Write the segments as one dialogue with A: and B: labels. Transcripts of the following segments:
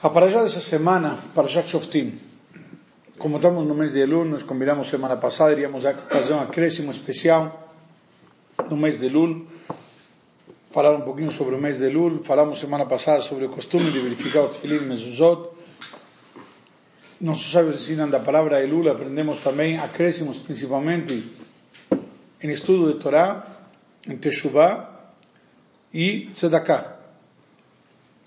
A: A Parashá dessa semana, Parashat Shoftim. Como estamos no mês de Elul, nós combinamos semana passada, iríamos fazer um acréscimo especial no mês de Elul, falar um pouquinho sobre o mês de Elul, falamos semana passada sobre o costume de verificar o Tfilim Mezuzot. Nossos sábios ensinam da palavra Elul, aprendemos também acréscimos principalmente em estudo de Torá, em Teshuvah e Tzedakah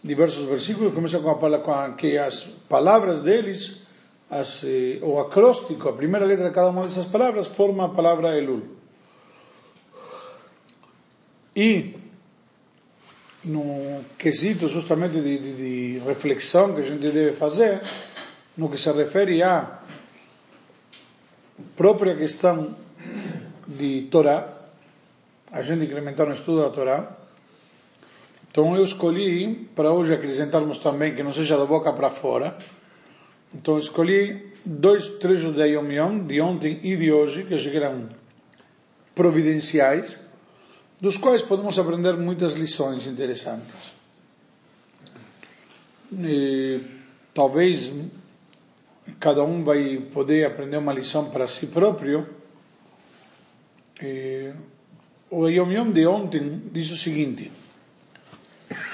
A: diversos versículos, começa com, a, com a, que as palavras deles, as, eh, o acróstico, a primeira letra de cada uma dessas palavras, forma a palavra Elul. E, no quesito justamente de, de, de reflexão que a gente deve fazer, no que se refere à própria questão de Torá, a gente incrementar no estudo da Torá, então eu escolhi, para hoje acrescentarmos também, que não seja da boca para fora, então escolhi dois trechos da Yom Yom, de ontem e de hoje, que achei que eram providenciais, dos quais podemos aprender muitas lições interessantes. E, talvez cada um vai poder aprender uma lição para si próprio. E, o Yom Yom de ontem diz o seguinte,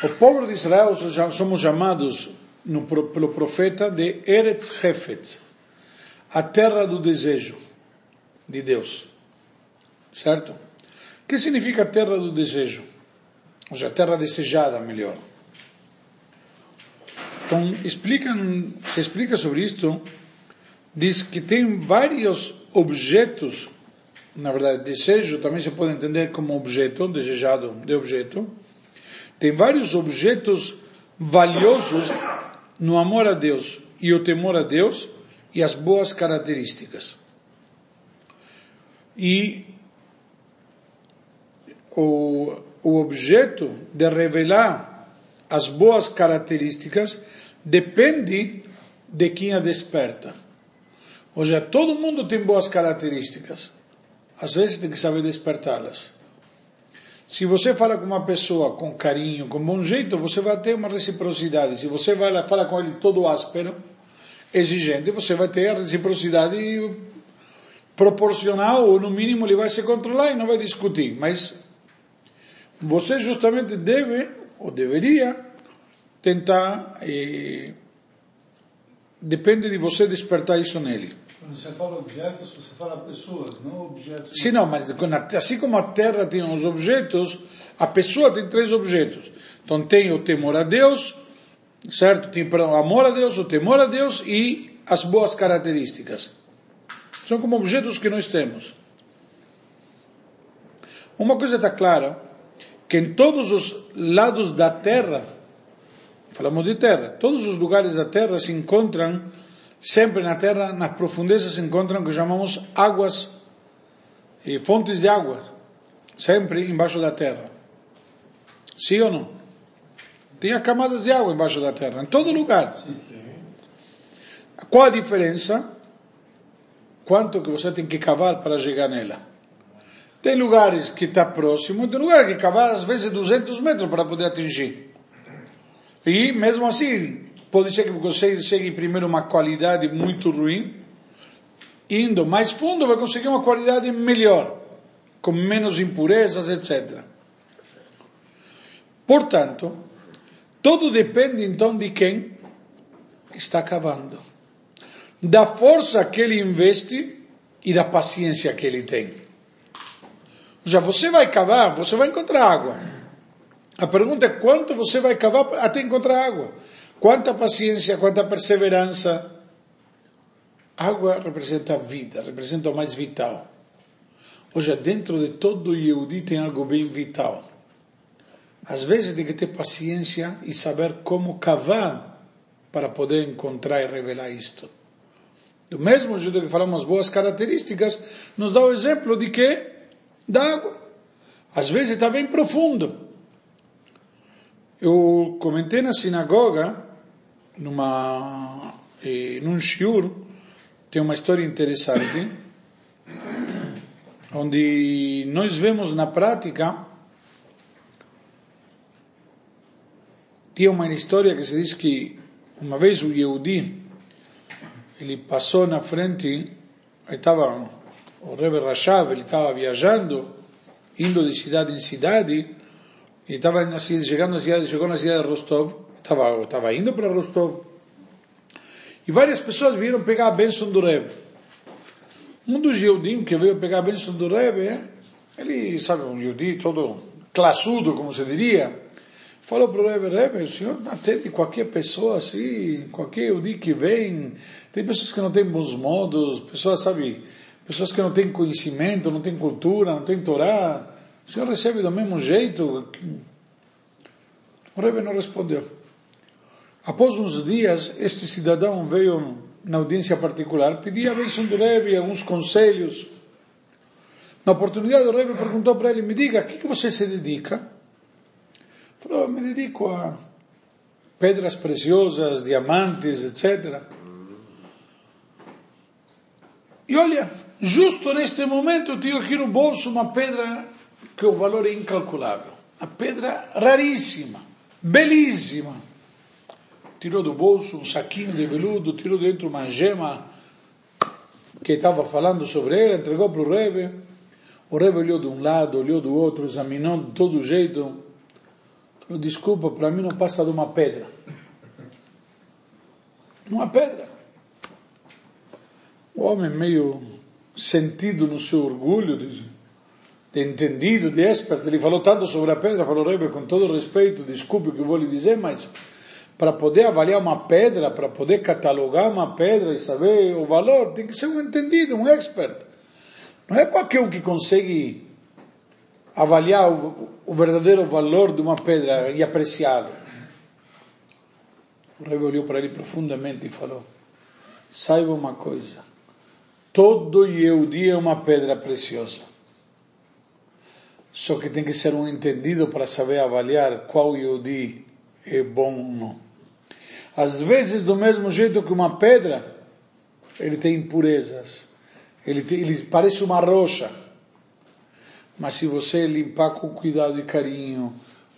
A: o povo de Israel somos chamados no, pelo profeta de Eretz Hefetz, a terra do desejo de Deus. Certo? O que significa terra do desejo? Ou seja, terra desejada, melhor. Então, se explica sobre isto, diz que tem vários objetos, na verdade, desejo também se pode entender como objeto, desejado de objeto, tem vários objetos valiosos no amor a Deus e o temor a Deus e as boas características. E o, o objeto de revelar as boas características depende de quem a desperta. Ou seja, todo mundo tem boas características. Às vezes tem que saber despertá-las. Se você fala com uma pessoa com carinho, com bom jeito, você vai ter uma reciprocidade. Se você vai lá, fala com ele todo áspero, exigente, você vai ter a reciprocidade proporcional, ou no mínimo ele vai se controlar e não vai discutir. Mas você justamente deve, ou deveria, tentar, eh, depende de você despertar isso nele.
B: Quando você fala objetos, você fala pessoas, não objetos.
A: Sim, não, mas assim como a terra tem os objetos, a pessoa tem três objetos. Então tem o temor a Deus, certo? Tem o amor a Deus, o temor a Deus e as boas características. São como objetos que nós temos. Uma coisa está clara, que em todos os lados da terra, falamos de terra, todos os lugares da terra se encontram sempre na terra, nas profundezas, se encontram o que chamamos águas, e fontes de água, sempre embaixo da terra. Sim ou não? Tem camadas de água embaixo da terra, em todo lugar. Qual a diferença? Quanto que você tem que cavar para chegar nela? Tem lugares que está próximo, tem lugares que cavar às vezes 200 metros para poder atingir. E mesmo assim, Pode ser que você chegue primeiro uma qualidade muito ruim, indo mais fundo vai conseguir uma qualidade melhor, com menos impurezas, etc. Portanto, tudo depende então de quem está cavando, da força que ele investe e da paciência que ele tem. Já você vai cavar, você vai encontrar água. A pergunta é quanto você vai cavar até encontrar água. Quanta paciência, quanta perseverança. Água representa vida, representa o mais vital. Hoje, dentro de todo Yehudi tem algo bem vital. Às vezes tem que ter paciência e saber como cavar para poder encontrar e revelar isto. Do mesmo jeito que falamos boas características, nos dá o exemplo de que? Da água. Às vezes está bem profundo. Eu comentei na sinagoga numa, eh, num shiur, tem uma história interessante, onde nós vemos na prática, tinha uma história que se diz que Uma vez o Yehudi, ele passou na frente, estava, o Rebbe Rashav, ele estava viajando, indo de cidade em cidade, e estava chegando na cidade, chegou na cidade de Rostov, estava, estava indo para Rostov, e várias pessoas vieram pegar a bênção do Rebbe. Um dos Yehudim que veio pegar a bênção do Rebbe, ele, sabe, um Yehudi todo classudo, como se diria, falou para o Rebbe, Rebbe, o senhor atende qualquer pessoa assim, qualquer Yehudi que vem, tem pessoas que não têm bons modos, pessoas, sabe, pessoas que não têm conhecimento, não têm cultura, não têm Torá, o senhor recebe do mesmo jeito? O Rebbe não respondeu. Após uns dias, este cidadão veio na audiência particular, pedia a bênção do Rebbe, alguns conselhos. Na oportunidade, o Rebbe perguntou para ele, me diga, a que, você se dedica? Falou, me dedico a pedras preciosas, diamantes, etc. E olha, justo neste momento eu tenho aqui no bolso uma pedra que o valor é incalculável. Uma pedra raríssima, belíssima tirou do bolso um saquinho de veludo, tirou dentro uma gema que estava falando sobre ela, entregou para o Rebbe. O Rebbe olhou de um lado, olhou do outro, examinou de todo jeito. Falou, desculpa, para mim não passa de uma pedra. Uma pedra. O homem meio sentido no seu orgulho, de, de entendido, de expert, ele falou tanto sobre a pedra, falou, Rebbe, com todo respeito, desculpe o que vou lhe dizer, mas para poder avaliar uma pedra, para poder catalogar uma pedra e saber o valor, tem que ser um entendido, um expert. Não é qualquer um que consegue avaliar o, o verdadeiro valor de uma pedra e apreciá-lo. O rei olhou para ele profundamente e falou: Saiba uma coisa, todo Yehudi é uma pedra preciosa. Só que tem que ser um entendido para saber avaliar qual Yehudi é bom ou não. Às vezes, do mesmo jeito que uma pedra, ele tem impurezas. Ele, tem, ele parece uma rocha. Mas se você limpar com cuidado e carinho,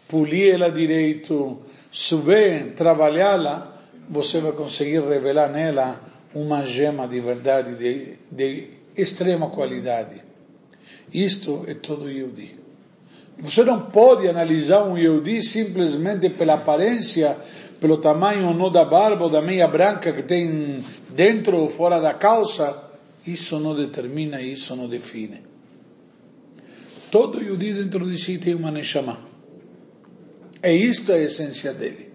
A: polir ela direito, souber trabalhá-la, você vai conseguir revelar nela uma gema de verdade, de, de extrema qualidade. Isto é todo Yehudi. Você não pode analisar um Yehudi simplesmente pela aparência pelo tamanho ou não da barba ou da meia branca que tem dentro ou fora da calça, isso não determina, isso não define. Todo Yudi dentro de si tem uma Neshama. E isto é a essência dele.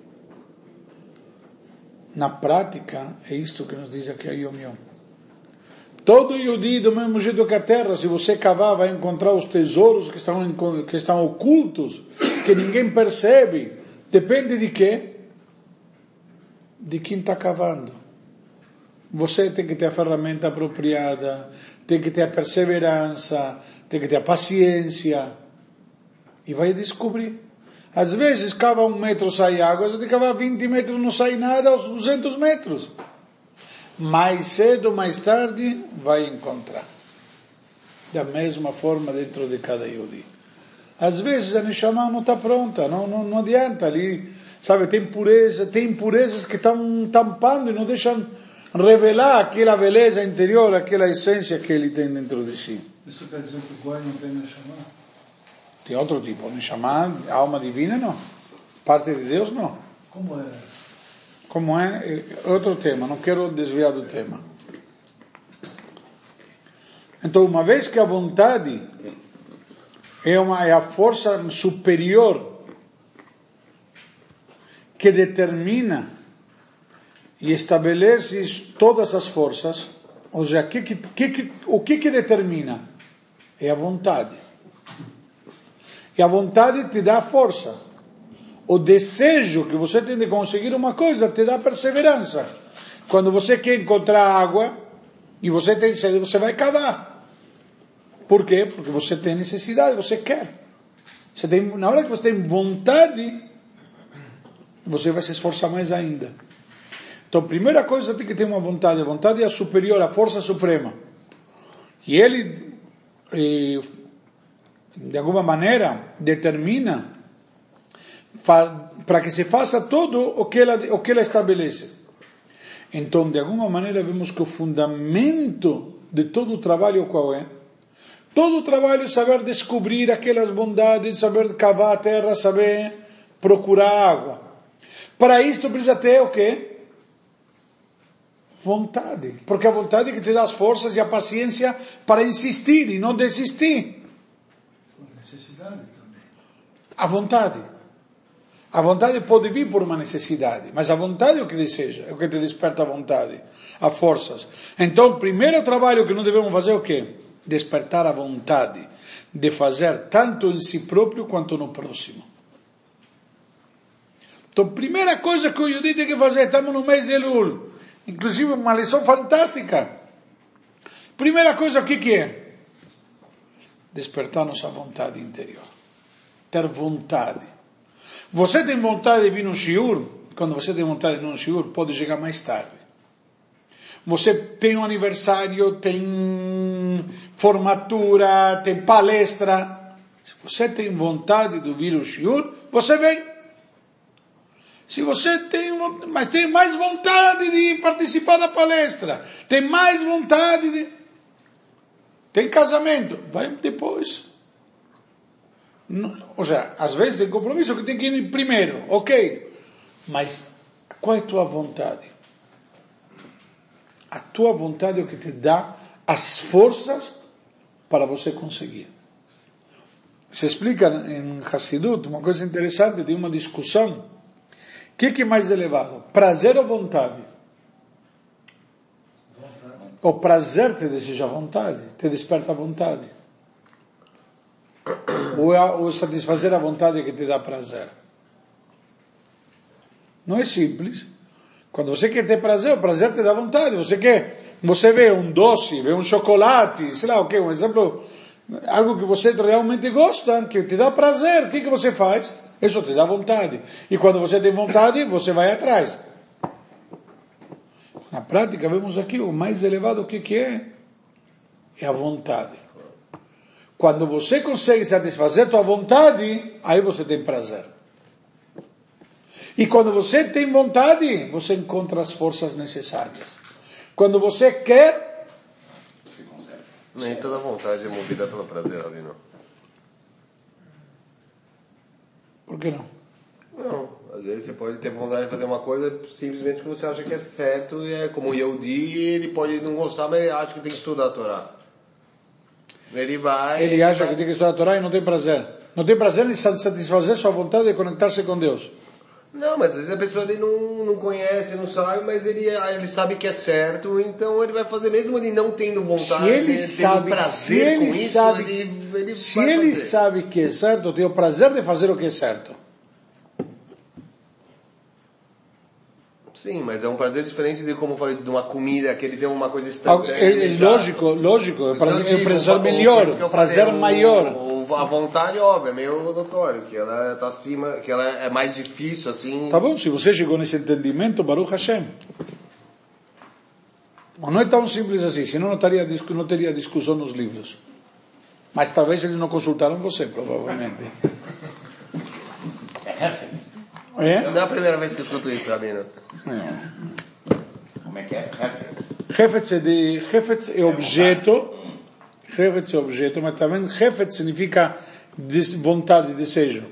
A: Na prática, é isto que nos diz aqui a Yom Yom. Todo Yudi, do mesmo jeito que a terra, se você cavar, vai encontrar os tesouros que estão, que estão ocultos, que ninguém percebe. Depende de quê? De quem está cavando. Você tem que ter a ferramenta apropriada, tem que ter a perseverança, tem que ter a paciência e vai descobrir. Às vezes cava um metro sai água, tem que cavar 20 metros não sai nada aos 200 metros. Mais cedo mais tarde vai encontrar. Da mesma forma dentro de cada Yudi. Às vezes a Neshama não está pronta, não, não, não adianta ali Sabe, tem pureza, tem impurezas que estão tampando e não deixam revelar aquela beleza interior, aquela essência que ele tem dentro de si.
B: Isso quer dizer que o Goi não tem Neshama?
A: Tem outro tipo. Neshama, alma divina, não. Parte de Deus, não.
B: Como é?
A: Como é? É outro tema, não quero desviar do tema. Então, uma vez que a vontade é, uma, é a força superior que determina e estabelece todas as forças, ou seja, que, que, que, o que, que determina? É a vontade. E a vontade te dá força. O desejo que você tem de conseguir uma coisa te dá perseverança. Quando você quer encontrar água e você tem sede, você vai cavar. Por quê? Porque você tem necessidade, você quer. Você tem, na hora que você tem vontade, você vai se esforçar mais ainda. Então, primeira coisa tem que ter uma vontade. A vontade é a superior, a força suprema. E ele, eh, de alguma maneira, determina, para que se faça tudo o que ela, o que ela estabelece. Então, de alguma maneira, vemos que o fundamento de todo o trabalho qual é? Todo o trabalho é saber descobrir aquelas bondades, saber cavar a terra, saber procurar água. Para isto precisa ter o quê? Vontade. Porque a vontade é que te dá as forças e a paciência para insistir e não desistir.
B: Necessidade também.
A: A vontade. A vontade pode vir por uma necessidade, mas a vontade é o que deseja, é o que te desperta a vontade, as forças. Então, o primeiro trabalho que nós devemos fazer é o quê? Despertar a vontade de fazer tanto em si próprio quanto no próximo. Então, primeira coisa que o Yudi tem que fazer, estamos no mês de Elul, inclusive uma lição fantástica. Primeira coisa, o que, que é? Despertar nossa vontade interior. Ter vontade. Você tem vontade de vir no shiur? Quando você tem vontade de ir no shiur, pode chegar mais tarde. Você tem um aniversário, tem formatura, tem palestra. Se você tem vontade de vir no shiur, você vem. Se você tem, mas tem mais vontade de participar da palestra, tem mais vontade de, tem casamento, vai depois. Ou seja, às vezes tem compromisso que tem que ir primeiro, ok. Mas qual é a tua vontade? A tua vontade é o que te dá as forças para você conseguir. Se explica em Hassidut uma coisa interessante, tem uma discussão o que, que é mais elevado? Prazer ou vontade? vontade? O prazer te deseja vontade, te desperta a vontade. Ou, é, ou satisfazer a vontade que te dá prazer? Não é simples. Quando você quer ter prazer, o prazer te dá vontade. Você quer, você vê um doce, vê um chocolate, sei lá o que, um exemplo, algo que você realmente gosta, que te dá prazer, o que, que você faz? Isso te dá vontade. E quando você tem vontade, você vai atrás. Na prática, vemos aqui o mais elevado o que, que é? É a vontade. Quando você consegue satisfazer tua vontade, aí você tem prazer. E quando você tem vontade, você encontra as forças necessárias. Quando você quer.
C: Nem toda vontade é movida pelo prazer, Avino.
A: Por que não?
C: Não, às vezes você pode ter vontade de fazer uma coisa simplesmente porque você acha que é certo e é como o Yehudi, ele pode não gostar, mas ele acha que tem que estudar a Torá. Ele vai...
A: Ele acha que tem que estudar a Torá e não tem prazer. Não tem prazer em satisfazer sua vontade de conectar-se com Deus.
C: Não, mas às vezes a pessoa ele não, não conhece, não sabe, mas ele, ele sabe que é certo, então ele vai fazer mesmo ele não tendo vontade,
A: se ele sabe,
C: prazer
A: se ele
C: com isso,
A: sabe,
C: ele, ele
A: se ele
C: fazer.
A: sabe que é certo, tem o prazer de fazer o que é certo.
C: Sim, mas é um prazer diferente de como eu falei de uma comida que ele tem uma coisa instantânea.
A: É, é lógico, lógico, é prazer, é
C: digo,
A: prazer melhor, prazer maior.
C: o- a vontade, óbvio, é meio notório, que ela tá acima, que ela é mais difícil, assim.
A: Tá bom, se você chegou nesse entendimento, Baruch Hashem. Mas não é tão simples assim, senão não teria, discu- não teria discussão nos livros. Mas talvez eles não consultaram você, provavelmente.
D: É Hefetz.
A: É?
C: Não é a primeira vez que eu escuto isso, Rabino.
A: É.
D: Como é que é? Hefetz.
A: Hefetz é, de, Hefetz é objeto, Hefetz é objeto, mas também Hefetz significa vontade, desejo.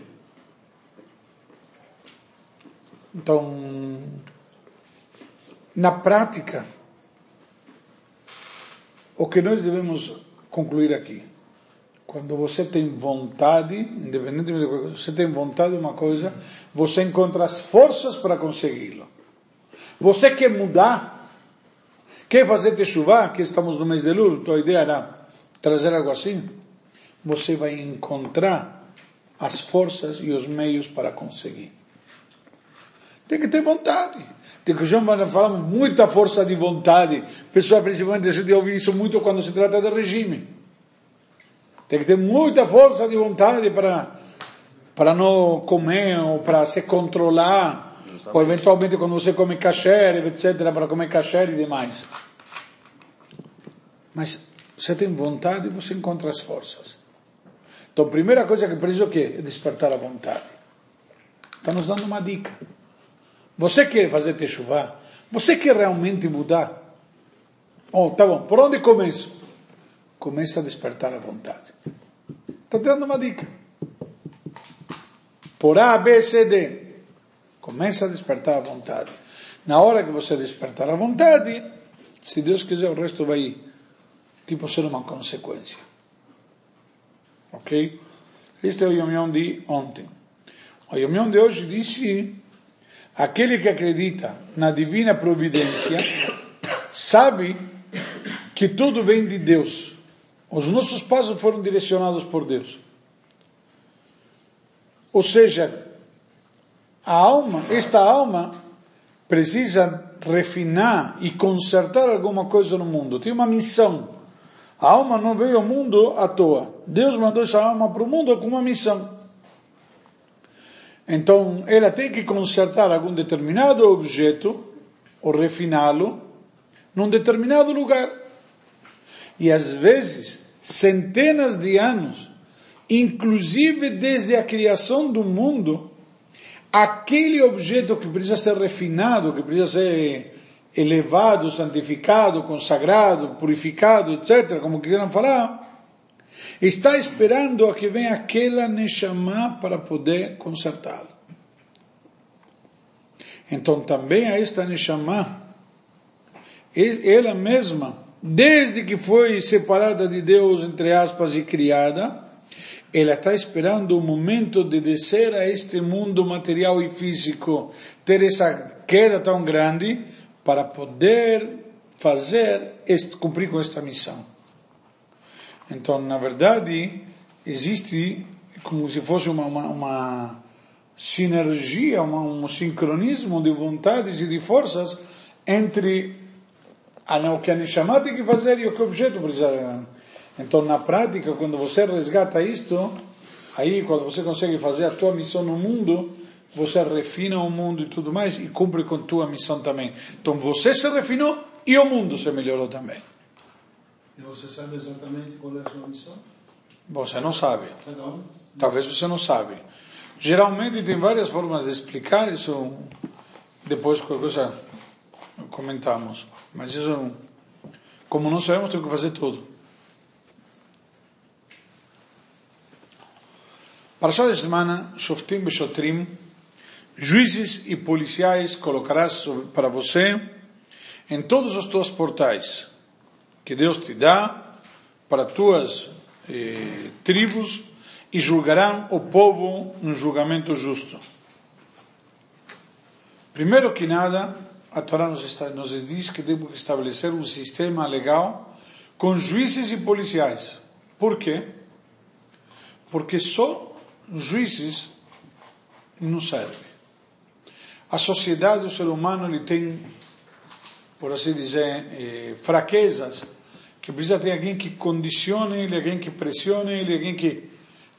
A: Então, na prática, o que nós devemos concluir aqui, quando você tem vontade, independentemente de coisa, você tem vontade de uma coisa, você encontra as forças para consegui-lo. Você quer mudar, quer fazer techuvá, que estamos no mês de Lul, tua ideia era trazer algo assim, você vai encontrar as forças e os meios para conseguir. Tem que ter vontade. Tem que João falamos muita força de vontade. Pessoal, principalmente, a gente ouve isso muito quando se trata de regime. Tem que ter muita força de vontade para, para não comer ou para se controlar. Ou eventualmente quando você come kasher, etc., para comer kasher e demais. Mas você tem vontade e você encontra as forças. Então, a primeira coisa que preciso é? É despertar a vontade. Está nos dando uma dica. Você quer fazer techuvá? Você quer realmente mudar? Oh, tá bom. Por onde começo? Começa a despertar a vontade. Está dando uma dica. Por A, B, C, D. Começa a despertar a vontade. Na hora que você despertar a vontade, se Deus quiser, o resto vai, tipo, ser uma consequência. Ok? Este é o Yom de ontem. O Yom de hoje disse, aquele que acredita na divina providência, sabe que tudo vem de Deus. Os nossos passos foram direcionados por Deus. Ou seja, a alma, esta alma, precisa refinar e consertar alguma coisa no mundo. Tem uma missão. A alma não veio ao mundo à toa. Deus mandou essa alma para o mundo com uma missão. Então, ela tem que consertar algum determinado objeto, ou refiná-lo, num determinado lugar. E às vezes, centenas de anos, inclusive desde a criação do mundo, aquele objeto que precisa ser refinado, que precisa ser elevado, santificado, consagrado, purificado, etc., como quiseram falar, está esperando a que venha aquela Neshama para poder consertá-lo. Então também a esta Neshama, ela mesma, desde que foi separada de Deus, entre aspas, e criada, ela está esperando o momento de descer a este mundo material e físico, ter essa queda tão grande, para poder fazer, cumprir com esta missão. Então, na verdade, existe como se fosse uma, uma, uma sinergia, uma, um sincronismo de vontades e de forças entre o que a Neshama tem que fazer e o que o objeto precisa então, na prática, quando você resgata isto, aí quando você consegue fazer a tua missão no mundo, você refina o mundo e tudo mais e cumpre com tua missão também. Então, você se refinou e o mundo se melhorou também.
B: E você sabe exatamente qual é a sua missão?
A: Você não sabe. Talvez você não sabe. Geralmente tem várias formas de explicar isso. Depois qualquer coisa comentamos. Mas isso, como não sabemos, temos que fazer tudo. Parashá da semana, Shoftim Beshotrim, juízes e policiais colocarás para você em todos os teus portais que Deus te dá para tuas eh, tribos e julgarão o povo no julgamento justo. Primeiro que nada, a Torá nos, está, nos diz que temos que estabelecer um sistema legal com juízes e policiais. Por quê? Porque só juízes não serve. A sociedade, o ser humano, ele tem, por assim dizer, eh, fraquezas, que precisa ter alguém que condicione ele, alguém que pressione ele, alguém que,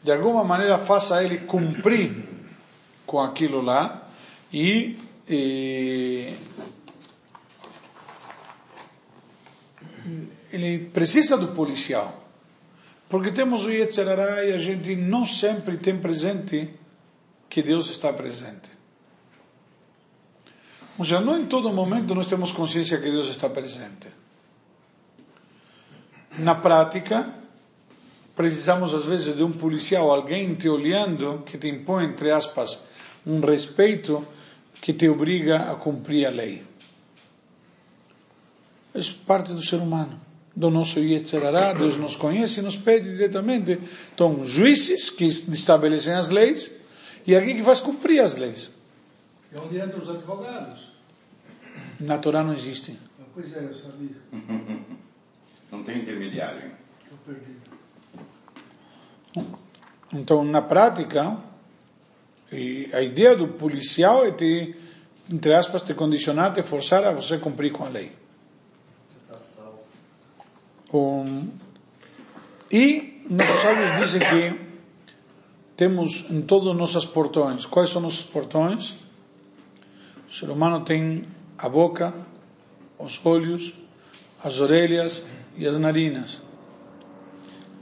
A: de alguma maneira, faça ele cumprir com aquilo lá, e, e ele precisa do policial. Porque temos o Yetzirará e a gente não sempre tem presente que Deus está presente. Ou seja, não em todo momento nós temos consciência que Deus está presente. Na prática, precisamos às vezes de um policial, alguém te olhando, que te impõe, entre aspas, um respeito que te obriga a cumprir a lei. É parte do ser humano do nosso Yetzerará, Deus nos conhece e nos pede diretamente. Então, juízes que estabelecem as leis e alguém que faz cumprir as leis.
B: É onde entram os advogados.
A: Na Torá não existe.
B: Pois é, eu sabia.
D: Não tem intermediário.
B: Estou perdido.
A: Então, na prática, a ideia do policial é te, entre aspas, te condicionar, te forçar a você cumprir com a lei. Um, e nossos sábios dizem que temos em todos os nossos portões. Quais são nossos portões? O ser humano tem a boca, os olhos, as orelhas e as narinas.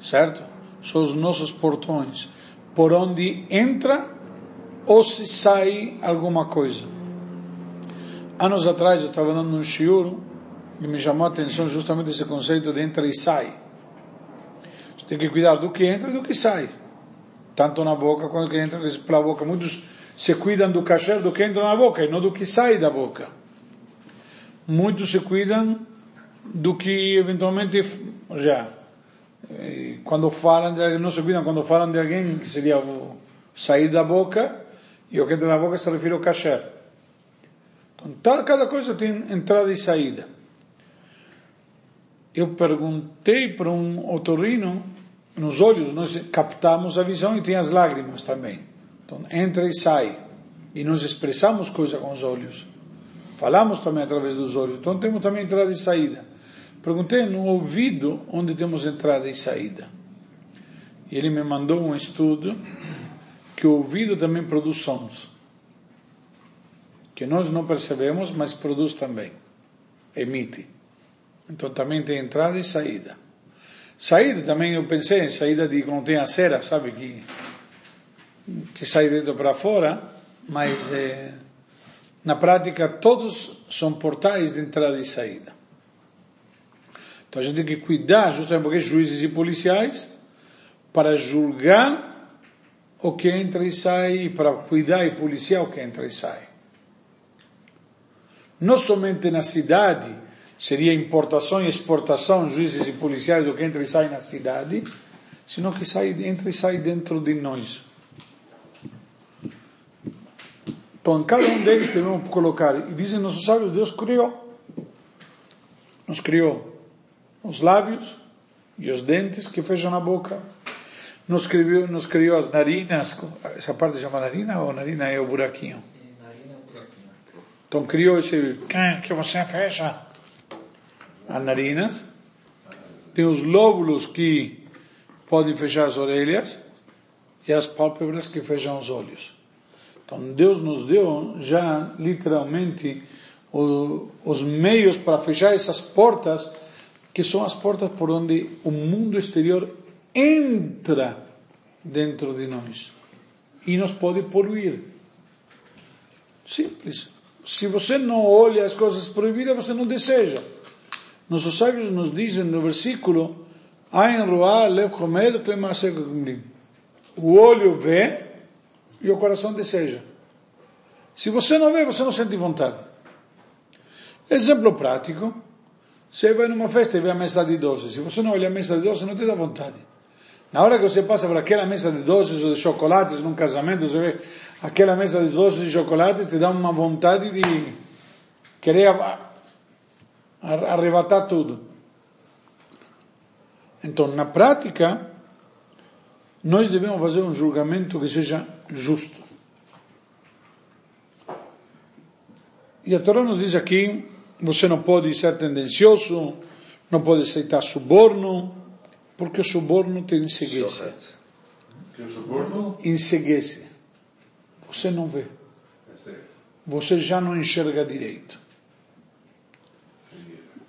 A: Certo? São os nossos portões. Por onde entra ou se sai alguma coisa. Anos atrás eu estava dando um shiur e me chamou a atenção justamente esse conceito de entra e sai. Você tem que cuidar do que entra e do que sai. Tanto na boca quanto que entra pela boca. Muitos se cuidam do kasher do que entra na boca e não do que sai da boca. Muitos se cuidam do que eventualmente já quando falam de não se cuidam quando falam de alguém que seria o sair da boca e o que entra na boca se refere ao kasher. Então, cada coisa tem entrada e saída. Eu perguntei para um otorrino, nos olhos nós captamos a visão e tem as lágrimas também. Então, entra e sai. E nós expressamos coisa com os olhos. Falamos também através dos olhos. Então, temos também entrada e saída. Perguntei no ouvido onde temos entrada e saída. E ele me mandou um estudo que o ouvido também produz sons. Que nós não percebemos, mas produz também. Emite. Então também tem entrada e saída. Saída também eu pensei em saída de quando tem a cera, sabe, que, que sai dentro para fora, mas é, na prática todos são portais de entrada e saída. Então a gente tem que cuidar, justamente porque juízes e policiais, para julgar o que entra e sai, para cuidar e policiar o que entra e sai. Não somente na cidade, seria importação e exportação, juízes e policiais, do que entra e sai na cidade, senão que sai, entra e sai dentro de nós. Então, cada um deles devemos colocar, e dizem nossos sábios, Deus criou. Nos criou os lábios e os dentes que fecham a boca. Nos criou, nos criou as narinas, essa parte chama narina ou narina é o buraquinho? Então criou esse que você fecha as narinas. Tem os lóbulos que podem fechar as orelhas e as pálpebras que fecham os olhos. Então Deus nos deu já literalmente os meios para fechar essas portas que são as portas por onde o mundo exterior entra dentro de nós e nos pode poluir. Simples. Se você não olha as coisas proibidas, você não deseja. Nossos sábios nos dizem no versículo: O olho vê e o coração deseja. Se você não vê, você não sente vontade. Exemplo prático. Você vai numa festa e vê a mesa de doces. Se você não olha a mesa de doces, não te dá vontade. Na hora que você passa por aquela mesa de doces ou de chocolates num casamento, você vê aquela mesa de doces e chocolate, te dá uma vontade de querer arrebatar tudo. Então, na prática, nós devemos fazer um julgamento que seja justo. E a Torá nos diz aqui você não pode ser tendencioso, não pode aceitar suborno, porque o suborno te enseguece.
D: Que o suborno?
A: Enseguece. Você não vê. Você já não enxerga direito.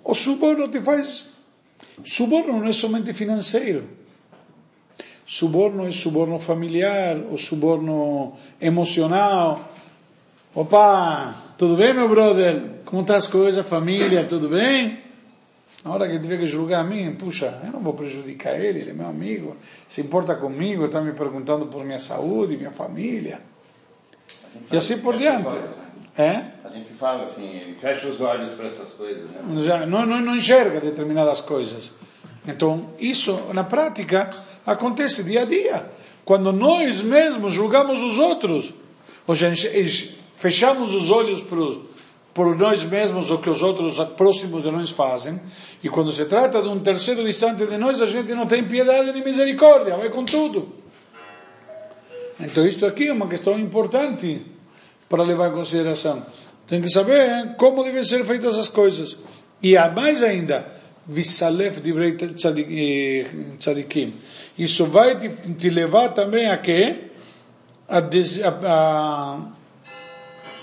A: O suborno te faz. Suborno não é somente financeiro. Suborno é suborno familiar, o suborno emocional. Opa, tudo bem, meu brother? Como estão as coisas, família, tudo bem? Na hora que tiver que julgar a mim, puxa, eu não vou prejudicar ele, ele é meu amigo, se importa comigo, está me perguntando por minha saúde, minha família. E assim por diante.
D: É? A gente fala assim, fecha os olhos para essas coisas. Né?
A: Já, não, não, não enxerga determinadas coisas. Então, isso na prática acontece dia a dia. Quando nós mesmos julgamos os outros, ou seja, fechamos os olhos por nós mesmos o que os outros próximos de nós fazem, e quando se trata de um terceiro distante de nós, a gente não tem piedade nem misericórdia, vai com tudo. Então isto aqui é uma questão importante para levar em consideração. Tem que saber como devem ser feitas as coisas. E a mais ainda, Vissalef divrei tzadikim. Isso vai te, levar também a quê? A, a, a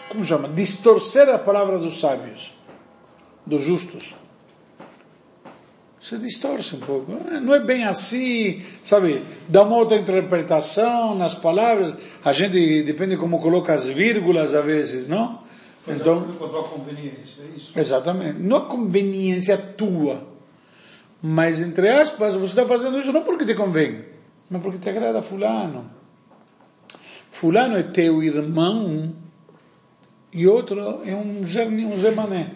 A: como chama? Distorcer a palavra dos sábios, dos justos. Você distorce um pouco. Eh, Não é bem assim, sabe? Dá uma outra interpretação nas palavras. A gente depende como coloca as vírgulas às vezes, não? Então,
B: a tua conveniência, é isso?
A: exatamente. Não a conveniência tua. Mas, entre aspas, você está fazendo isso não porque te convém, mas porque te agrada fulano. Fulano é teu irmão e outro é um Zé, um Zé Mané.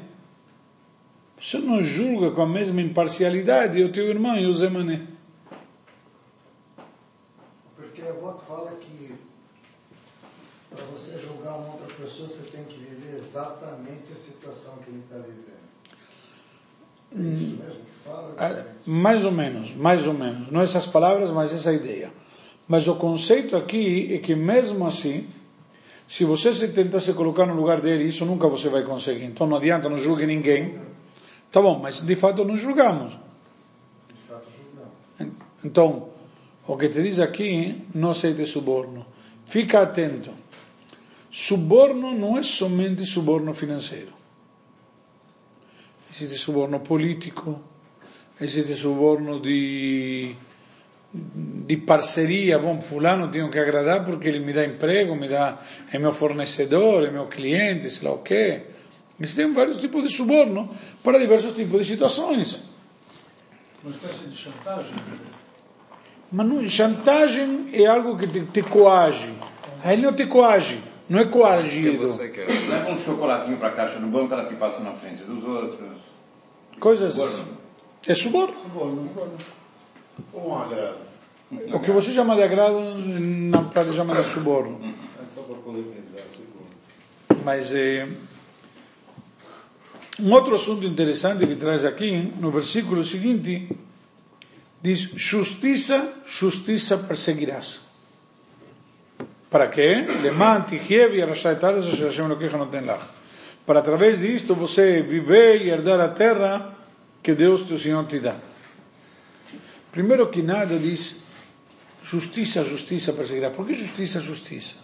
A: Você não julga com a mesma imparcialidade o teu irmão e o Zé Mané.
E: Porque a Bot fala que para você julgar uma outra pessoa, você tem que viver exatamente a situação que ele está vivendo. É isso mesmo que fala?
A: Ah, Mais ou menos, mais ou menos. Não essas palavras, mas essa ideia. Mas o conceito aqui é que mesmo assim, se você se tentar se colocar no lugar dele, isso nunca você vai conseguir. Então não adianta, não julgue ninguém. Tá bom, mas de fato não julgamos.
E: De fato, julgamos.
A: Então, o que te diz aqui, não aceite suborno. Fica atento. Suborno não é somente suborno financeiro. Existe suborno político, existe suborno de, de parceria. Bom, fulano tenho que agradar porque ele me dá emprego, me dá, é meu fornecedor, é meu cliente, sei lá o quê. Existem vários tipos de suborno para diversos tipos de situações.
B: Uma espécie de chantagem.
A: Mas não, chantagem é algo que te, te coage. Aí ele não te coage, não é coagido.
C: você quer.
D: Leva um chocolatinho para a caixa do banco, ela te passa na frente dos outros.
A: Coisas.
D: Suborno.
A: É suborno.
B: Suborno, suborno.
F: Ou um agrado.
A: O que você chama de agrado, na prática chama de suborno.
F: É só para polemizar, segundo.
A: Mas é, um outro assunto interessante que traz aqui, no versículo seguinte, diz: Justiça, justiça perseguirás. Para quê? Lemán, Tijiev e Arrashaetaras, o Hashem Eloqueja não tem lá. Para através disto você viver e herdar a terra que Deus teu Senhor te dá. Primeiro que nada diz, justiça, justiça perseguirá. Por que justiça, justiça?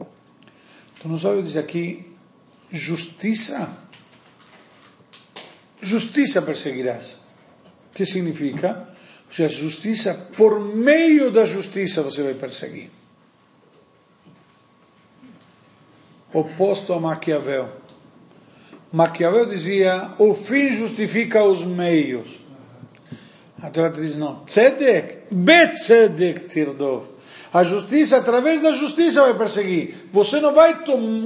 A: Então não sabe dizer aqui, justiça. Justiça perseguirás. O que significa? Ou seja, justiça, por meio da justiça você vai perseguir. Oposto a Maquiavel. Maquiavel dizia, o fim justifica os meios. A Torá diz, não, tzedek, betzedek tirdov. A justiça, através da justiça vai perseguir. Você não vai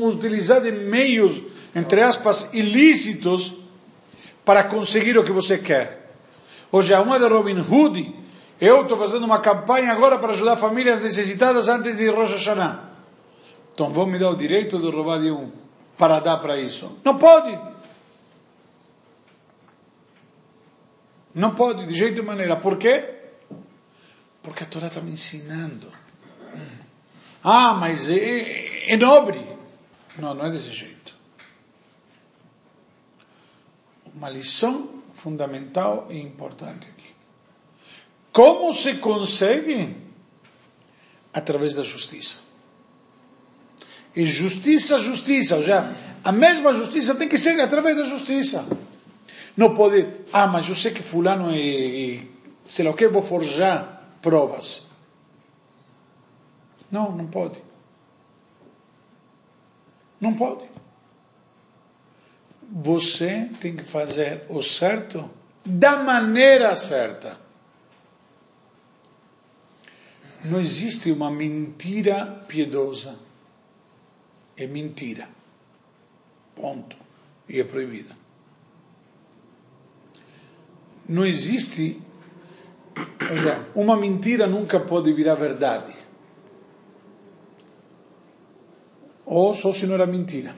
A: utilizar de meios, entre aspas, ilícitos para conseguir o que você quer. Hoje, a uma de Robin Hood, eu estou fazendo uma campanha agora para ajudar famílias necessitadas antes de Rosh Hashanah. Então vão me dar o direito de roubar de um para dar para isso. Não pode. Não pode, de jeito e maneira. Por quê? Porque a Torá está me ensinando. Ah, mas é, é nobre. Não, não é desse jeito. Uma lição fundamental e importante aqui. Como se consegue? Através da justiça. E justiça, justiça, ou seja, a mesma justiça tem que ser através da justiça. Não pode, ah, mas eu sei que fulano é, é sei lá o que, vou forjar provas. Não, não pode. Não pode. Você tem que fazer o certo da maneira certa. Não existe uma mentira piedosa. É mentira. Ponto. E é proibida. Não existe. Seja, uma mentira nunca pode virar verdade. Ou só se não era mentira.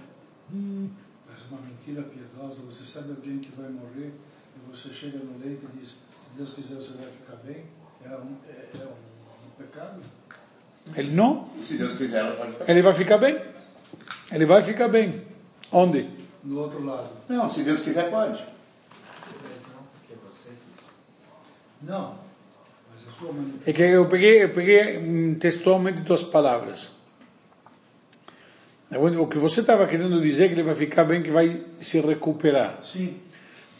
B: Mas uma mentira piedosa, você sabe alguém que vai morrer e você chega no leito e diz, se Deus quiser você vai ficar bem, é um, é, é um, um pecado?
A: Ele não,
D: Se Deus quiser, ela pode ficar.
A: ele vai ficar bem. Ele vai ficar bem. Onde?
B: No outro lado.
D: Não, se Deus quiser, pode.
B: Não, mas a sua manipulação.
A: É que eu peguei, eu peguei hum, textualmente tuas palavras. O que você estava querendo dizer é que ele vai ficar bem, que vai se recuperar.
B: Sim,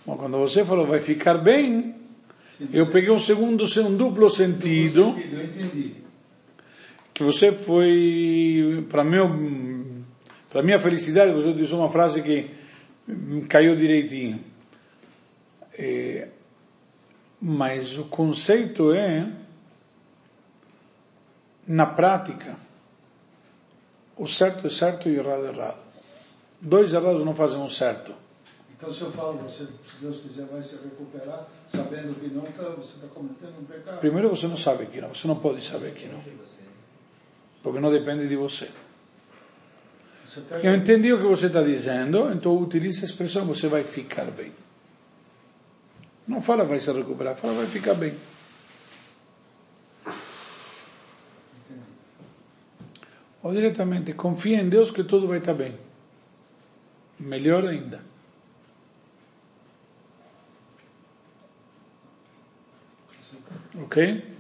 A: Mas quando você falou vai ficar bem, eu peguei um segundo, um duplo sentido,
B: Sentido, eu entendi.
A: que você foi, para meu, para minha felicidade, você disse uma frase que caiu direitinho. É, mas o conceito é, na prática, o certo é certo e o errado é errado. Dois errados não fazem um certo.
B: Então, se eu falo, você, se Deus quiser, vai se recuperar, sabendo que não, tá, você está cometendo um pecado.
A: Primeiro você não sabe que não, você não pode saber que não. Porque não depende de você. Eu entendi o que você está dizendo, então utilize a expressão você vai ficar bem. Não fala vai se recuperar, fala vai ficar bem. Ou diretamente, confia em Deus que tudo vai estar bem. Melhor ainda. Ok?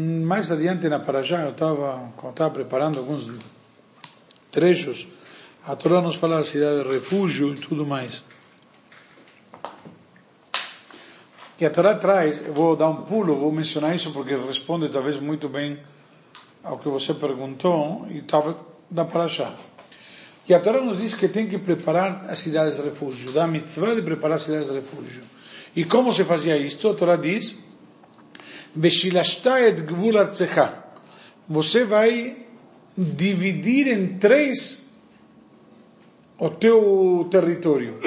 A: Mais adiante na Parashá, eu estava, quando estava preparando alguns trechos, a Torá nos fala da cidade de refúgio e tudo mais. E a Torá traz, eu vou dar um pulo, vou mencionar isso porque responde talvez muito bem ao que você perguntou e estava da Parashá. E a Torá nos diz que tem que preparar as cidades de refúgio, dá a mitzvah de preparar as cidades de refúgio. E como se fazia isto? A Torá diz, Beshilashta et gvul. Você vai dividir em três o teu território.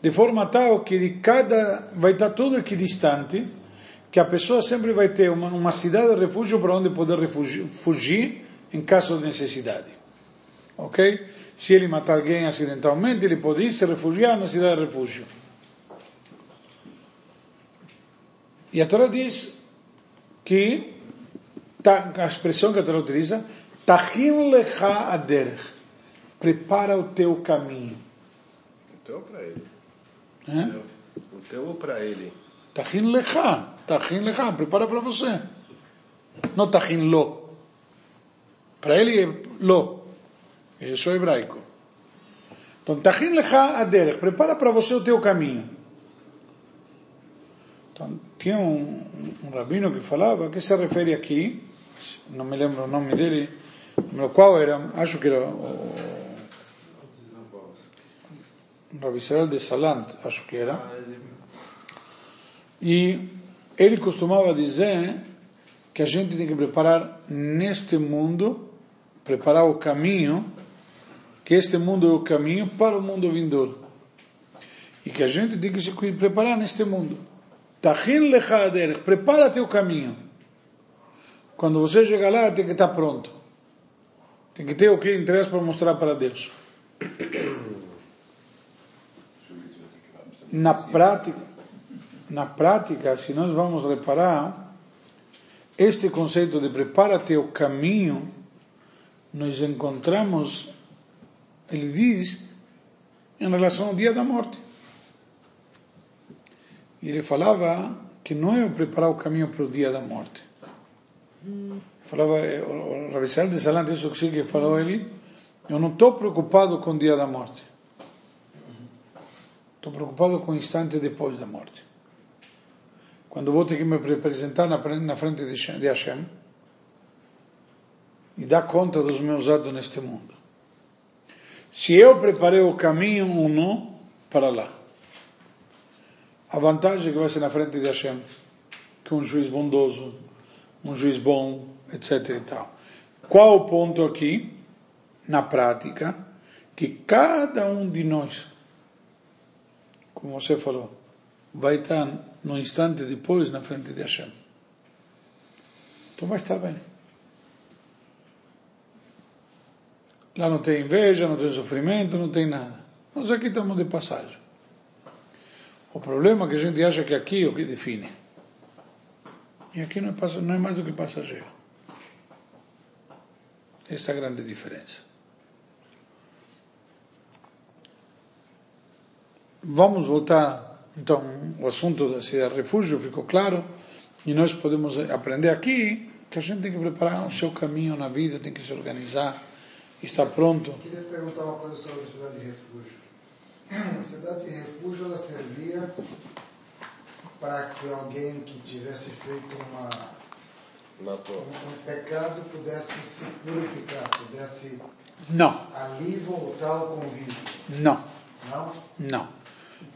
A: De forma tal que de cada, vai estar tudo equidistante, que a pessoa sempre vai ter uma, uma cidade de refúgio para onde poder refugir, fugir em caso de necessidade. Ok? Se ele matar alguém acidentalmente, ele pode ir se refugiar na cidade de refúgio. E a Torá diz que, a expressão que a Torá utiliza, Tachin lecha aderech, prepara o teu caminho.
C: O teu para ele. O teu ou para ele?
A: Tachin lecha, Tachin lecha, prepara para você. Não Tachin lo. Para ele é lo. Isso é hebraico. Então, Tachin lecha aderech, prepara para você o teu caminho. Então, tinha um, um rabino que falava, que se refere aqui, não me lembro o nome dele, no qual era, acho que era o, o Rabi Israel de Salant, acho que era, e ele costumava dizer que a gente tem que preparar neste mundo, preparar o caminho, que este mundo é o caminho para o mundo vindouro. E que a gente tem que se preparar neste mundo. Tachin lecha aderech, prepara teu caminho. Quando você chegar lá, tem que estar pronto. Tem que ter o que interessa para mostrar para Deus. Na prática, na prática, se nós vamos reparar, este conceito de prepara teu caminho, nós encontramos, ele diz, em relação ao dia da morte. E ele falava que não é preparar o caminho para o dia da morte. Falava, o Rabi Israel de Salant, isso que falou ele, eu não estou preocupado com o dia da morte. Estou preocupado com o instante depois da morte. Quando vou ter que me apresentar na frente de Hashem e dar conta dos meus atos neste mundo. Se eu preparei o caminho ou não para lá. A vantagem é que vai ser na frente de Hashem, que é um juiz bondoso, um juiz bom, etc. E tal. Qual o ponto aqui? Na prática, que cada um de nós, como você falou, vai estar no instante depois na frente de Hashem. Então vai estar bem. Lá não tem inveja, não tem sofrimento, não tem nada. Nós aqui estamos de passagem. O problema é que a gente acha que aqui é o que define. E aqui não é, não é mais do que passageiro. Esta é a grande diferença. Vamos voltar, então, o assunto da cidade de refúgio ficou claro, e nós podemos aprender aqui que a gente tem que preparar o seu caminho na vida, tem que se organizar, estar pronto.
E: Eu queria perguntar uma coisa sobre a cidade de refúgio. A cidade de refúgio ela servia para que alguém que tivesse feito uma,
C: Matou.
E: um pecado pudesse se purificar, pudesse
A: Não,
E: ali voltar ao convívio.
A: não,
E: Não?
A: não.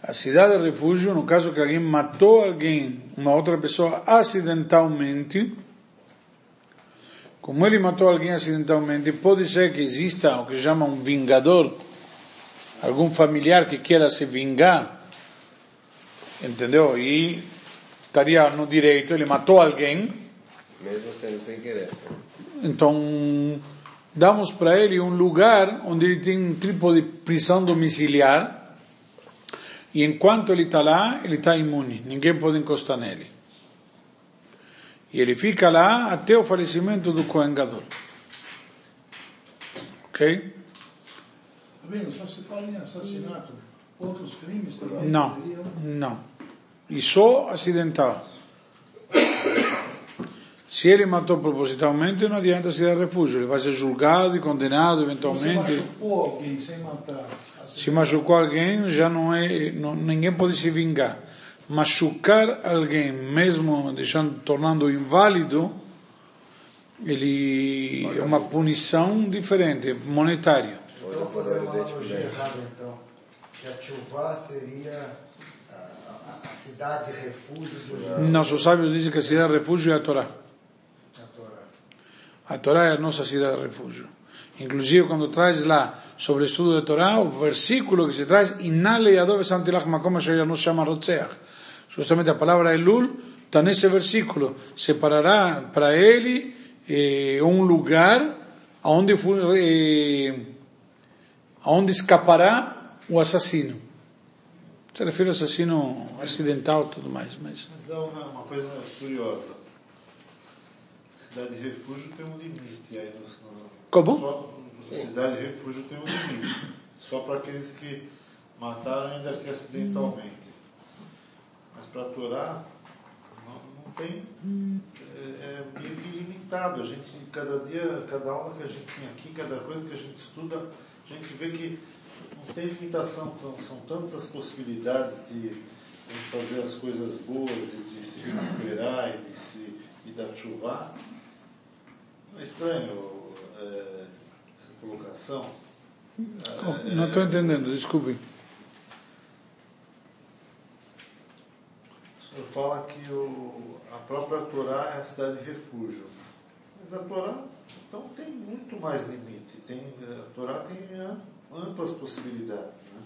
A: A cidade de refúgio, no caso que alguém matou alguém, uma outra pessoa acidentalmente, como ele matou alguém acidentalmente, pode ser que exista o que se chama um vingador, algum familiar que queira se vingar, entendeu? E estaria no direito, ele matou alguém,
C: Mesmo sendo sem querer.
A: então damos para ele um lugar onde ele tem um tipo de prisão domiciliar, e enquanto ele está lá, ele está imune, ninguém pode encostar nele. E ele fica lá até o falecimento do Kohen Gadol. Ok?
B: Só se fala em assassinato. Outros crimes também
A: Não, não. E só acidental. Se ele matou propositalmente, não adianta se dar refúgio. Ele vai ser julgado e condenado eventualmente.
B: machucou alguém sem matar.
A: Se machucou alguém, já não é, não, ninguém pode se vingar. Machucar alguém, mesmo deixando, tornando inválido, ele é uma punição diferente, monetária.
E: Eu vou fazer uma analogia errada então. Que a Tchuvá seria a, a- a cidade refúgio do Jardim
A: Nossos sábios dizem que a cidade de refúgio é a Torá.
E: da Torá.
A: A Torá é a nossa cidade de refúgio. Inclusive, quando traz lá sobre o estudo da Torá, o versículo que se traz, Inale Yadov Santilach Makom Asher nos chama Rotzeach. Justamente a palavra Elul está nesse versículo. Separará para ele eh, um lugar onde, eh, onde escapará o assassino. Se refere ao assassino acidental e tudo mais, mas...
F: Mas é uma, uma coisa curiosa. Cidade de refúgio tem um limite. Aí no, no,
A: Como?
F: Só, cidade de refúgio tem um limite. Só para aqueles que mataram ainda que acidentalmente. Mas para Torá, não, não tem. É, é meio que limitado. A gente, cada dia, cada aula que a gente tem aqui, cada coisa que a gente estuda, a gente vê que não tem limitação. São, são tantas as possibilidades de, de fazer as coisas boas e de se recuperar e de se e da chuva. É estranho é, essa colocação. É,
A: Não estou entendendo, desculpe.
F: O senhor fala que o, a própria Torá é a cidade de refúgio. Mas a Torá, então, tem muito mais limite. Tem, a Torá tem am- amplas possibilidades. Né?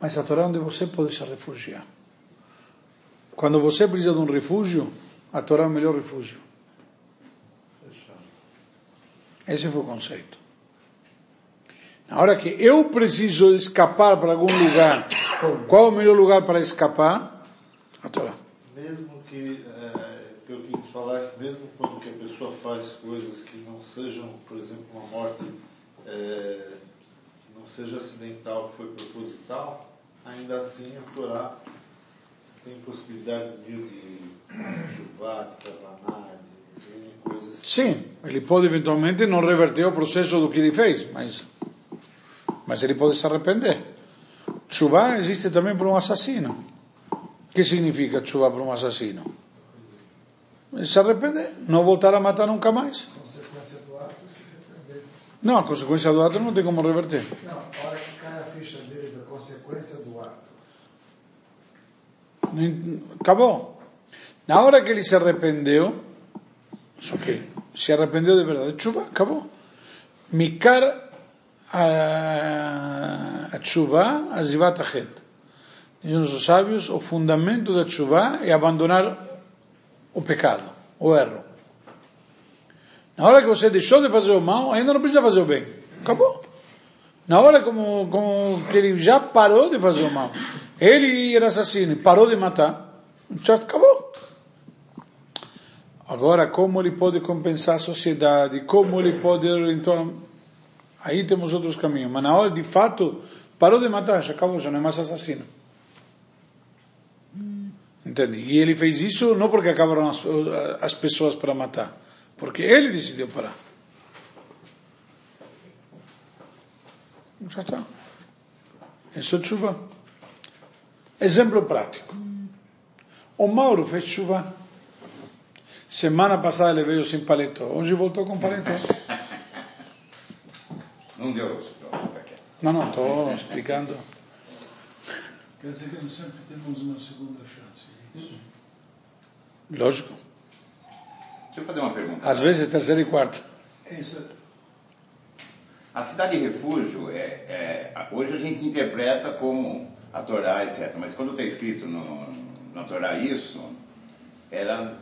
A: Mas a Torá é onde você pode se refugiar. Quando você precisa de um refúgio, a Torá é o melhor refúgio.
F: Fechado.
A: Esse foi o conceito. Na hora que eu preciso escapar para algum lugar, qual é o melhor lugar para escapar? A Torá.
F: Mesmo que, quis falar, que mesmo quando que a pessoa faz coisas que não sejam, por exemplo, uma morte, é, que não seja acidental, que foi proposital, ainda assim a Torá tem possibilidades mil de chuvar, de cavanar, de N coisas.
A: Sim, ele pode eventualmente não reverter o processo do que ele fez, mas, mas ele pode se arrepender. Chuvá existe também para um assassino. O que significa chuvá para um assassino? Se arrepender, não voltar a matar nunca mais.
E: Consequência do ato se arrepender.
A: Não, a consequência do ato não tem como reverter.
E: Não, a hora que cai a ficha dele da consequência do ato.
A: Acabou. Na hora que ele se arrependeu, só que se arrependeu de verdade, chuva, acabou. Mikar a, a chuva, a zivat achet. Dizem os sábios, o fundamento da chuva é abandonar o pecado, o erro. Na hora que você deixou de fazer o mal, ainda não precisa fazer o bem. Acabou. Na hora como, como que ele já parou de fazer o mal. Ele era assassino parou de matar. Já acabou. Agora, como ele pode compensar a sociedade? Como ele pode, então... Aí temos outros caminhos. Mas na hora, de fato, parou de matar, já acabou, já não é mais assassino. Entende? E ele fez isso não porque acabaram as, as pessoas para matar. Porque ele decidiu parar. Já está. É chuva. Exemplo prático. O Mauro fez chuva. Semana passada ele veio sem paletó. Hoje voltou com paletó.
D: Não deu.
A: Não, não, estou explicando.
B: Quer dizer que nós sempre temos uma segunda chance. é isso?
A: Lógico.
D: Deixa eu fazer uma pergunta.
A: Às vezes terceira e quarta.
B: É isso.
D: A cidade de refúgio, é, é, hoje a gente interpreta como a Torá, etc. Mas quando está escrito no, na Torá isso, era,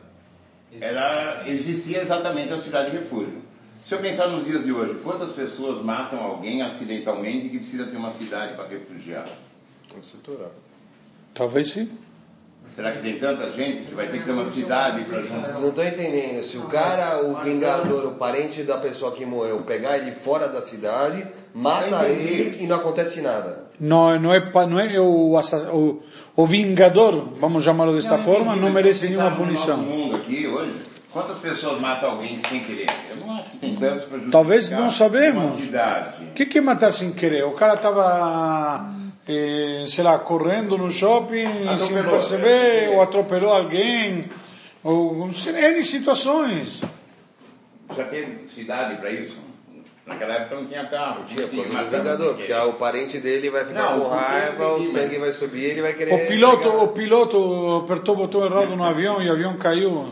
D: era, existia exatamente a cidade de refúgio. Se eu pensar nos dias de hoje, quantas pessoas matam alguém acidentalmente que precisa ter uma cidade para refugiar?
A: Talvez sim.
D: Será que tem tanta gente que vai ter que ter uma cidade para juntar?
C: Não tô entendendo. Se o cara, o vingador, o parente da pessoa que morreu, pegar ele fora da cidade, mata ele e não acontece nada.
A: Não, não é, não é o, o, o vingador, vamos chamá-lo desta forma, não merece nenhuma
D: No
A: punição.
D: mundo aqui hoje, quantas pessoas matam alguém sem querer? Eu não acho que tem tantos para
A: Talvez não sabemos. O que, que é matar sem querer? O cara estava, eh, sei lá, correndo no shopping sem
D: Atropelou.
A: perceber, ou atropelou alguém, ou N situações.
D: Já tem cidade para isso? Naquela época não tinha carro, tinha matar
C: vingador,
D: ninguém.
C: porque ah, o parente dele vai ficar
D: Não,
C: com raiva, o sangue
D: mas-
C: vai subir, ele vai querer.
A: O piloto,
C: pegar-
A: o piloto apertou o botão errado no avião e o avião caiu.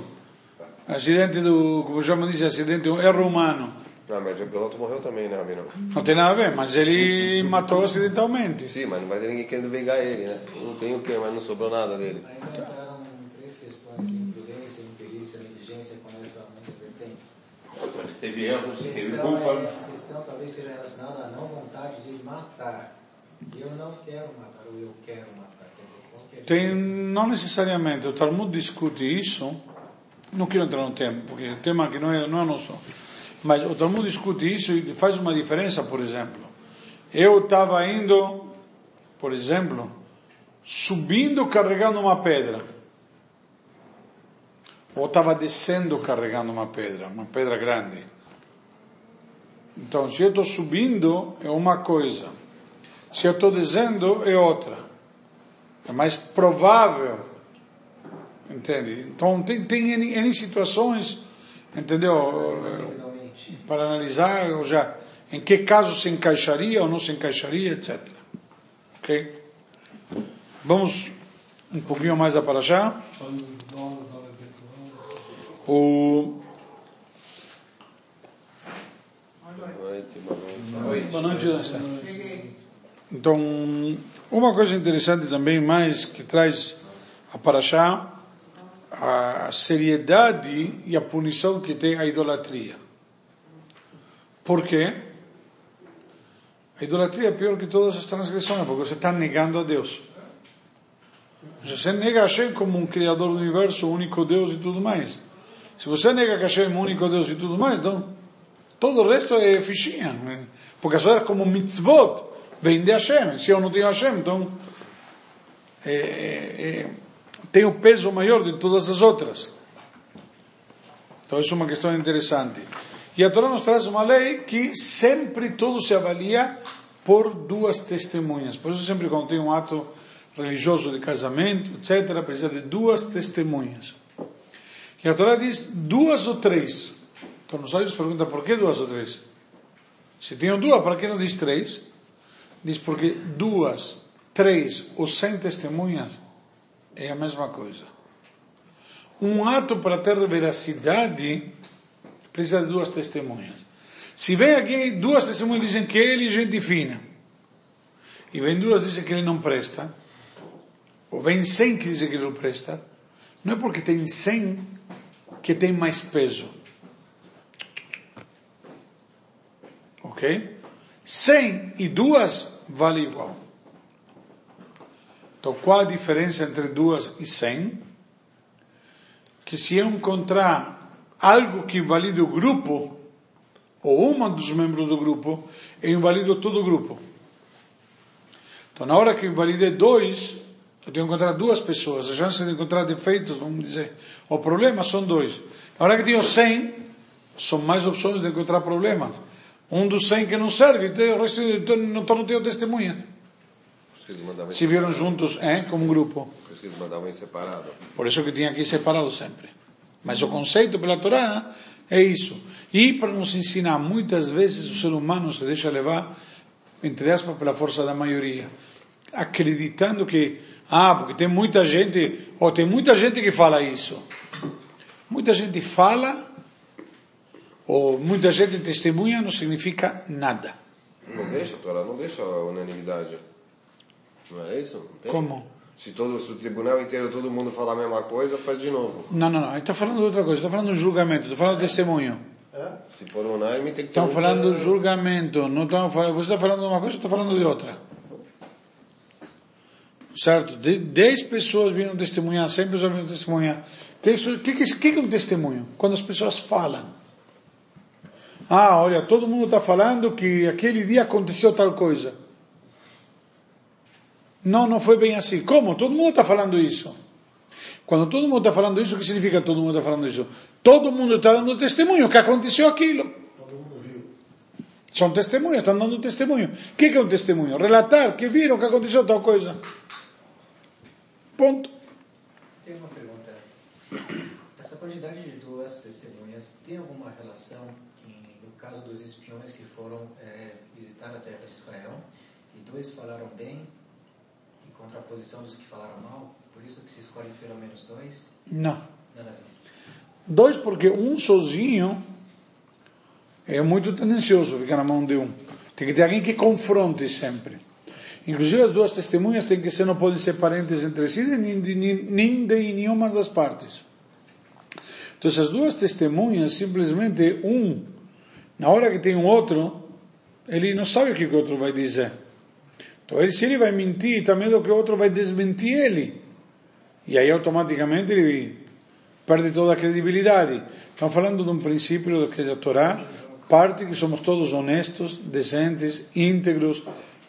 A: Acidente do, como chama diz, acidente, um erro humano.
C: Ah, mas o piloto morreu também, né, Rabino?
A: Não tem nada a ver, mas ele matou acidentalmente.
C: Sim, mas não vai ter ninguém querendo vingar ele, né? Não tem o que, mas não sobrou nada dele.
G: Ainda entraram três questões, imprudência, imperícia, negligência com essa.
D: Mas teve erros, teve culpa.
G: é, a questão talvez seja relacionada à não vontade de matar. Eu não quero matar, ou eu quero matar. Quer dizer, que é
A: Tem, não necessariamente, o Talmud discute isso, não quero entrar no tempo, porque o tema aqui não é, não é nosso, mas o Talmud discute isso e faz uma diferença, por exemplo. Eu estava indo, por exemplo, subindo carregando uma pedra, ou estava descendo carregando uma pedra, uma pedra grande. Então, se eu estou subindo, é uma coisa, se eu estou descendo, é outra. É mais provável, entende? Então tem, tem situações, entendeu? Para analisar, ou já, em que caso se encaixaria ou não se encaixaria, etc. Ok? Vamos um pouquinho mais a
B: dólar virtual.
A: O... Boa noite. Então, uma coisa interessante também, mais que traz a Paraxá, a seriedade e a punição que tem a idolatria. Por quê? A idolatria é pior que todas as transgressões, porque você está negando a Deus. Você nega a Hashem como um criador do universo, único Deus e tudo mais. Se você nega que Hashem é o único Deus e tudo mais, então todo o resto é fichinha. Porque as coisas como mitzvot vêm de Hashem. Se eu não tenho Hashem, então tem o peso maior de todas as outras. Então isso é uma questão interessante. E a Torá nos traz uma lei que sempre tudo se avalia por duas testemunhas. Por isso sempre quando tem um ato religioso de casamento, etc., precisa de duas testemunhas. E a Torá diz duas ou três. Então os sábios perguntam por que duas ou três? Se tem duas, para que não diz três? Diz porque duas, três ou cem testemunhas é a mesma coisa. Um ato para ter veracidade precisa de duas testemunhas. Se vem aqui duas testemunhas dizem que ele é gente fina, e vem duas dizem que ele não presta, ou vem cem que dizem que ele não presta, não é porque tem cem que tem mais peso. Ok? Cem e duas vale igual. Então, qual a diferença entre duas e cem? Que se eu encontrar algo que invalide o grupo, ou uma dos membros do grupo, eu invalido todo o grupo. Então, na hora que eu invalidei dois, eu tenho que encontrar duas pessoas. A chance de encontrar defeitos, vamos dizer, o problema são dois. Na hora que tenho cem, são mais opções de encontrar problemas. Um dos cem que não serve, então o resto então, não, então não tenho testemunha. Se viram juntos é, como grupo.
C: Por isso que eles mandavam em separado.
A: Por isso que tinha que ir separado sempre. Mas o conceito pela Torá é isso. E para nos ensinar, muitas vezes o ser humano se deixa levar, entre aspas, pela força da maioria. Acreditando que, ah, porque tem muita gente, ou tem muita gente que fala isso. Muita gente fala, ou muita gente testemunha, não significa nada.
C: Não deixa, Torá não deixa a unanimidade. Não é isso? Não?
A: Como?
C: Se, todo, se o tribunal inteiro, todo mundo falar a mesma coisa, faz de novo.
A: Não, não, não. Ele está falando de outra coisa. Está falando do julgamento. Está falando do testemunho.
C: Se for unânime, tem que ter
A: Estão falando do julgamento. Não estão falando, você está falando de uma coisa, eu estou falando de outra. Certo? De, dez pessoas viram testemunhar, cem pessoas viram testemunhar. O que, que, que é um testemunho? Quando as pessoas falam. Ah, olha, todo mundo está falando que aquele dia aconteceu tal coisa. Não, não foi bem assim. Como? Todo mundo está falando isso. Quando todo mundo está falando isso, o que significa todo mundo está falando isso? Todo mundo está dando testemunho que aconteceu aquilo. São testemunhas, estão dando testemunho. O que é um testemunho? Relatar que viram que aconteceu tal coisa. Ponto.
G: Tenho uma pergunta. Essa quantidade de duas testemunhas tem alguma relação, em- no caso dos espiões que foram eh, visitar a terra de Israel, e dois falaram bem, em contraposição dos que falaram mal? Por isso que se escolhe pelo menos dois?
A: Não.
G: Nada a ver.
A: Dois, porque um sozinho é muito tendencioso, fica na mão de um. Tem que ter alguém que confronte sempre. Inclusive as duas testemunhas têm que ser, não podem ser parentes entre si, nem de, nem de nenhuma das partes. Então essas duas testemunhas, simplesmente um, na hora que tem um outro, ele não sabe o que o outro vai dizer. Então ele, se ele vai mentir, está medo que o outro vai desmentir ele. E aí automaticamente ele perde toda a credibilidade. Estamos falando de um princípio que a Torá parte que somos todos honestos, decentes, íntegros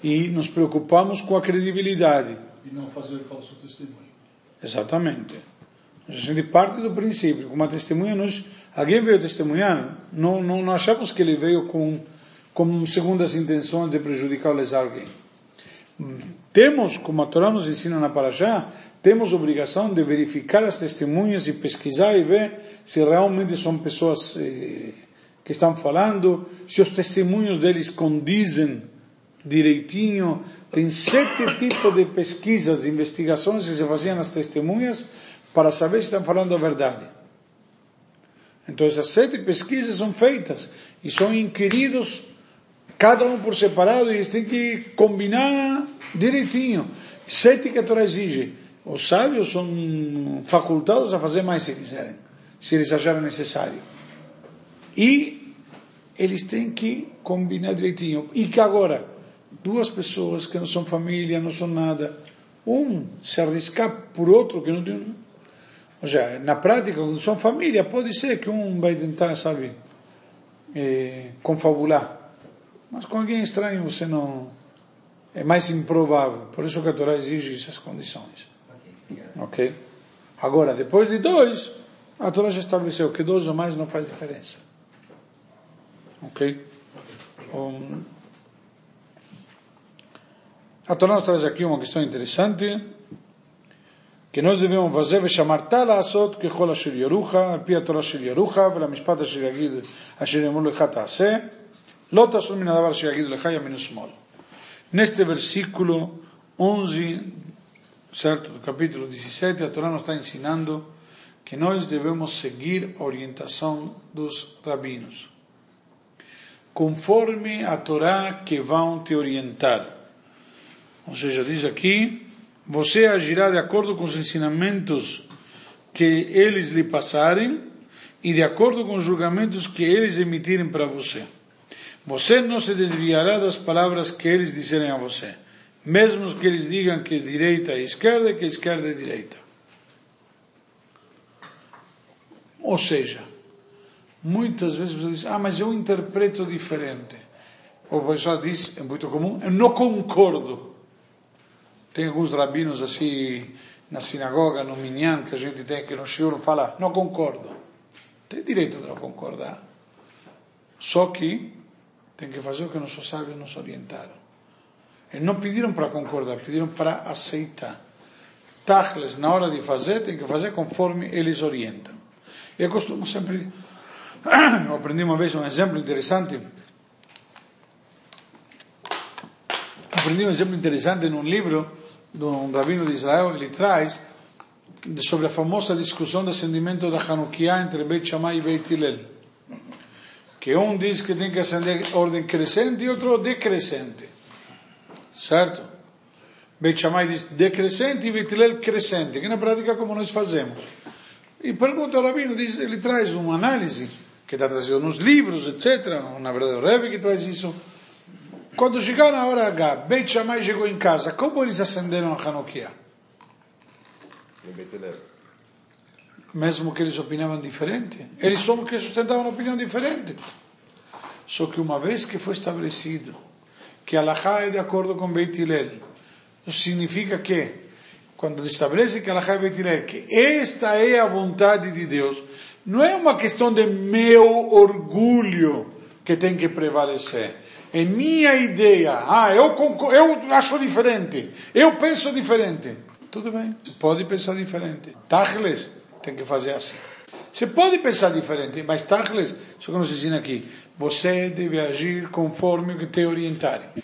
A: e nos preocupamos com a credibilidade.
B: E não fazer falso testemunho.
A: Exatamente. A gente parte do princípio, como a testemunha, nós, alguém veio testemunhar, não, não, não achamos que ele veio com, com segundas intenções de prejudicar ou lesar alguém. Temos, como a Torá nos ensina na Parashá, temos obrigação de verificar as testemunhas e pesquisar e ver se realmente são pessoas eh, que estão falando, se os testemunhos deles condizem direitinho. Tem sete tipos de pesquisas, de investigações que se faziam nas testemunhas para saber se estão falando a verdade. Então essas sete pesquisas são feitas e são inquiridos cada um por separado e eles têm que combinar direitinho. Sete que a Torá exige. Os sábios são facultados a fazer mais se quiserem, se eles acharem necessário. E eles têm que combinar direitinho. E que agora, duas pessoas que não são família, não são nada, um se arriscar por outro que não tem. Ou seja, na prática, quando são família, pode ser que um vai tentar, sabe, eh, confabular. Mas com alguém estranho você não. É mais improvável. Por isso que a Torá exige essas condições.
G: Ok, obrigado.
A: Ok? Agora, depois de dois, a Torá já estabeleceu que dois ou mais não faz diferença. Ok? Um, a Torá nos traz aqui uma questão interessante que nós devemos fazer ושמרת לעשות ככל אשר יורוך, על פי התורה של יורוך, ולמשפט אשר יגיד, אשר יאמרו לך תעשה, Neste versículo 11, certo, do capítulo 17, a Torá nos está ensinando que nós devemos seguir a orientação dos rabinos. Conforme a Torá que vão te orientar. Ou seja, diz aqui, você agirá de acordo com os ensinamentos que eles lhe passarem e de acordo com os julgamentos que eles emitirem para você. Você não se desviará das palavras que eles disserem a você, mesmo que eles digam que direita é esquerda e que esquerda é direita. Ou seja, muitas vezes você diz, ah, mas eu interpreto diferente. O pessoal diz, é muito comum, eu não concordo. Tem alguns rabinos assim, na sinagoga, no minyan, que a gente tem que no shiur fala, não concordo. Tem direito de não concordar. Só que tem que fazer o que nossos sábios nos orientaram. E não pediram para concordar, pediram para aceitar. Tachles, na hora de fazer, tem que fazer conforme eles orientam. Eu costumo sempre. Aprendi uma vez um exemplo interessante. Aprendi um exemplo interessante num livro de um rabino de Israel. Ele traz sobre a famosa discussão do acendimento da Hanukkah entre Beit Shammai e Beit Hillel. Que um diz que tem que acender ordem crescente e outro decrescente. Certo? Beit Shammai diz decrescente e Beit Hillel crescente, que na prática é como nós fazemos. E pergunta ao Rabino, diz, ele traz uma análise, que está trazido nos livros, etc. Na verdade, o Rebbe que traz isso. Quando chegaram na hora H, Beit Shammai chegou em casa, como eles acenderam a Hanukkah?
C: Em Betelém.
A: Mesmo que eles opinavam diferente. Eles só que sustentavam uma opinião diferente. Só que uma vez que foi estabelecido que Allahá é de acordo com Beit Hillel, significa que, quando estabelece que Allahá é Beit Hillel, que esta é a vontade de Deus, não é uma questão de meu orgulho que tem que prevalecer. É minha ideia. Ah, eu, eu acho diferente. Eu penso diferente. Tudo bem. Pode pensar diferente. Tachles tem que fazer assim. Você pode pensar diferente, mas Tachles, isso que nos ensina aqui, você deve agir conforme o que te orientarem.